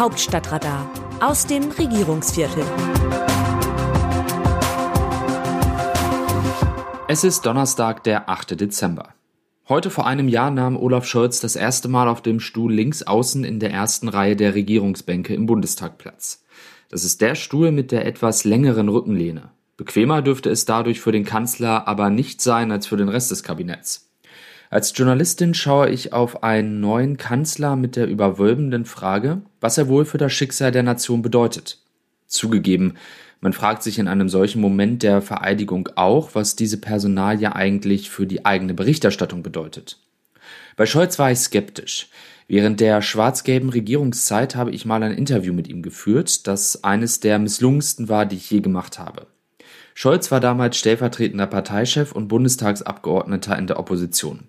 Hauptstadtradar aus dem Regierungsviertel. Es ist Donnerstag, der 8. Dezember. Heute vor einem Jahr nahm Olaf Scholz das erste Mal auf dem Stuhl links außen in der ersten Reihe der Regierungsbänke im Bundestag Platz. Das ist der Stuhl mit der etwas längeren Rückenlehne. Bequemer dürfte es dadurch für den Kanzler aber nicht sein als für den Rest des Kabinetts. Als Journalistin schaue ich auf einen neuen Kanzler mit der überwölbenden Frage, was er wohl für das Schicksal der Nation bedeutet. Zugegeben, man fragt sich in einem solchen Moment der Vereidigung auch, was diese Personalie eigentlich für die eigene Berichterstattung bedeutet. Bei Scholz war ich skeptisch. Während der schwarz-gelben Regierungszeit habe ich mal ein Interview mit ihm geführt, das eines der misslungensten war, die ich je gemacht habe. Scholz war damals stellvertretender Parteichef und Bundestagsabgeordneter in der Opposition.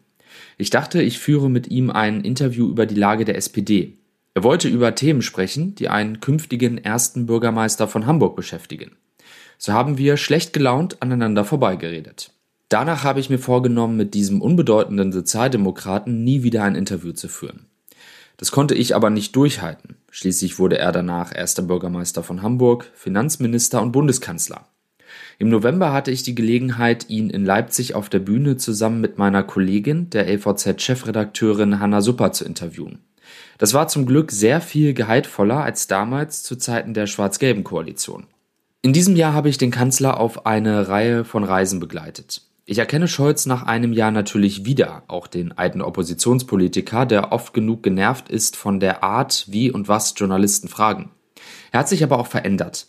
Ich dachte, ich führe mit ihm ein Interview über die Lage der SPD. Er wollte über Themen sprechen, die einen künftigen ersten Bürgermeister von Hamburg beschäftigen. So haben wir schlecht gelaunt aneinander vorbeigeredet. Danach habe ich mir vorgenommen, mit diesem unbedeutenden Sozialdemokraten nie wieder ein Interview zu führen. Das konnte ich aber nicht durchhalten. Schließlich wurde er danach erster Bürgermeister von Hamburg, Finanzminister und Bundeskanzler. Im November hatte ich die Gelegenheit, ihn in Leipzig auf der Bühne zusammen mit meiner Kollegin, der LVZ-Chefredakteurin Hanna Supper, zu interviewen. Das war zum Glück sehr viel gehaltvoller als damals zu Zeiten der schwarz-gelben Koalition. In diesem Jahr habe ich den Kanzler auf eine Reihe von Reisen begleitet. Ich erkenne Scholz nach einem Jahr natürlich wieder, auch den alten Oppositionspolitiker, der oft genug genervt ist von der Art, wie und was Journalisten fragen. Er hat sich aber auch verändert.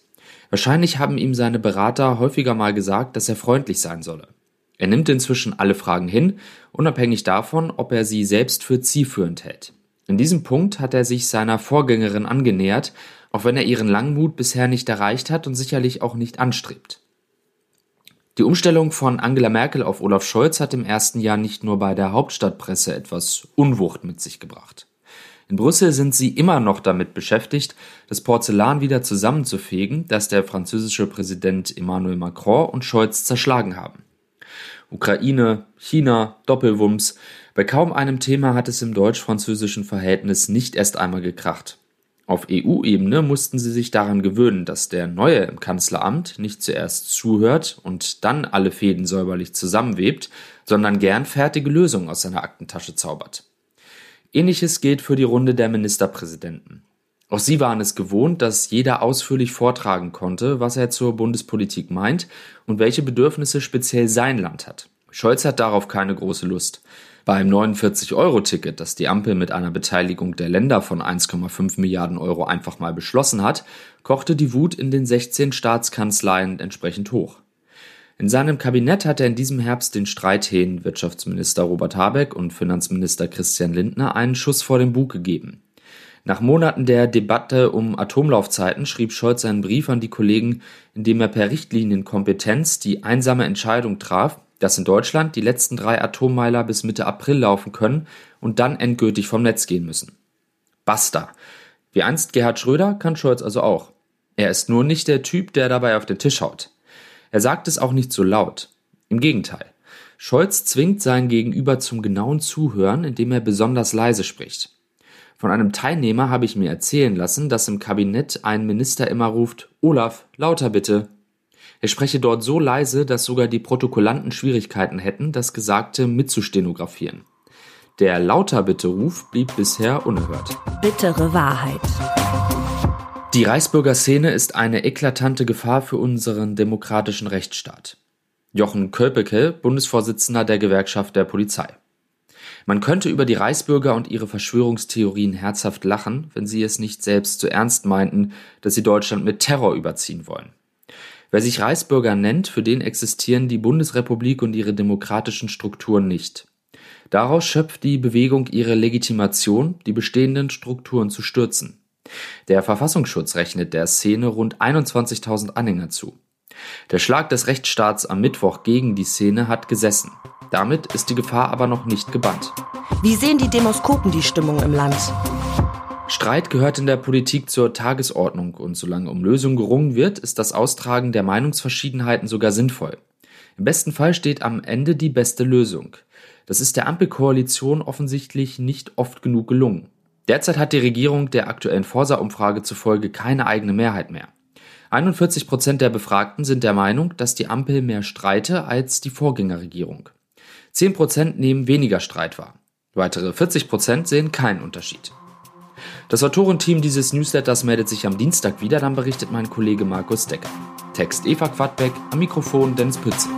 Wahrscheinlich haben ihm seine Berater häufiger mal gesagt, dass er freundlich sein solle. Er nimmt inzwischen alle Fragen hin, unabhängig davon, ob er sie selbst für zielführend hält. In diesem Punkt hat er sich seiner Vorgängerin angenähert, auch wenn er ihren Langmut bisher nicht erreicht hat und sicherlich auch nicht anstrebt. Die Umstellung von Angela Merkel auf Olaf Scholz hat im ersten Jahr nicht nur bei der Hauptstadtpresse etwas Unwucht mit sich gebracht. In Brüssel sind sie immer noch damit beschäftigt, das Porzellan wieder zusammenzufegen, das der französische Präsident Emmanuel Macron und Scholz zerschlagen haben. Ukraine, China, Doppelwumms. Bei kaum einem Thema hat es im deutsch-französischen Verhältnis nicht erst einmal gekracht. Auf EU-Ebene mussten sie sich daran gewöhnen, dass der Neue im Kanzleramt nicht zuerst zuhört und dann alle Fäden säuberlich zusammenwebt, sondern gern fertige Lösungen aus seiner Aktentasche zaubert. Ähnliches gilt für die Runde der Ministerpräsidenten. Auch sie waren es gewohnt, dass jeder ausführlich vortragen konnte, was er zur Bundespolitik meint und welche Bedürfnisse speziell sein Land hat. Scholz hat darauf keine große Lust. Beim 49-Euro-Ticket, das die Ampel mit einer Beteiligung der Länder von 1,5 Milliarden Euro einfach mal beschlossen hat, kochte die Wut in den 16 Staatskanzleien entsprechend hoch. In seinem Kabinett hat er in diesem Herbst den Streithähnen Wirtschaftsminister Robert Habeck und Finanzminister Christian Lindner einen Schuss vor den Bug gegeben. Nach Monaten der Debatte um Atomlaufzeiten schrieb Scholz einen Brief an die Kollegen, in dem er per Richtlinienkompetenz die einsame Entscheidung traf, dass in Deutschland die letzten drei Atommeiler bis Mitte April laufen können und dann endgültig vom Netz gehen müssen. Basta. Wie einst Gerhard Schröder kann Scholz also auch. Er ist nur nicht der Typ, der dabei auf den Tisch haut. Er sagt es auch nicht so laut. Im Gegenteil. Scholz zwingt sein Gegenüber zum genauen Zuhören, indem er besonders leise spricht. Von einem Teilnehmer habe ich mir erzählen lassen, dass im Kabinett ein Minister immer ruft, Olaf, lauter bitte. Er spreche dort so leise, dass sogar die Protokollanten Schwierigkeiten hätten, das Gesagte mitzustenografieren. Der lauter bitte Ruf blieb bisher unerhört. Bittere Wahrheit. Die Reichsbürger-Szene ist eine eklatante Gefahr für unseren demokratischen Rechtsstaat. Jochen Kölpeke, Bundesvorsitzender der Gewerkschaft der Polizei. Man könnte über die Reichsbürger und ihre Verschwörungstheorien herzhaft lachen, wenn sie es nicht selbst so ernst meinten, dass sie Deutschland mit Terror überziehen wollen. Wer sich Reichsbürger nennt, für den existieren die Bundesrepublik und ihre demokratischen Strukturen nicht. Daraus schöpft die Bewegung ihre Legitimation, die bestehenden Strukturen zu stürzen. Der Verfassungsschutz rechnet der Szene rund 21.000 Anhänger zu. Der Schlag des Rechtsstaats am Mittwoch gegen die Szene hat gesessen. Damit ist die Gefahr aber noch nicht gebannt. Wie sehen die Demoskopen die Stimmung im Land? Streit gehört in der Politik zur Tagesordnung und solange um Lösungen gerungen wird, ist das Austragen der Meinungsverschiedenheiten sogar sinnvoll. Im besten Fall steht am Ende die beste Lösung. Das ist der Ampelkoalition offensichtlich nicht oft genug gelungen. Derzeit hat die Regierung der aktuellen Forsa-Umfrage zufolge keine eigene Mehrheit mehr. 41 Prozent der Befragten sind der Meinung, dass die Ampel mehr streite als die Vorgängerregierung. 10 Prozent nehmen weniger Streit wahr. Weitere 40 Prozent sehen keinen Unterschied. Das Autorenteam dieses Newsletters meldet sich am Dienstag wieder, dann berichtet mein Kollege Markus Decker. Text Eva Quadbeck, am Mikrofon Dennis Pütze.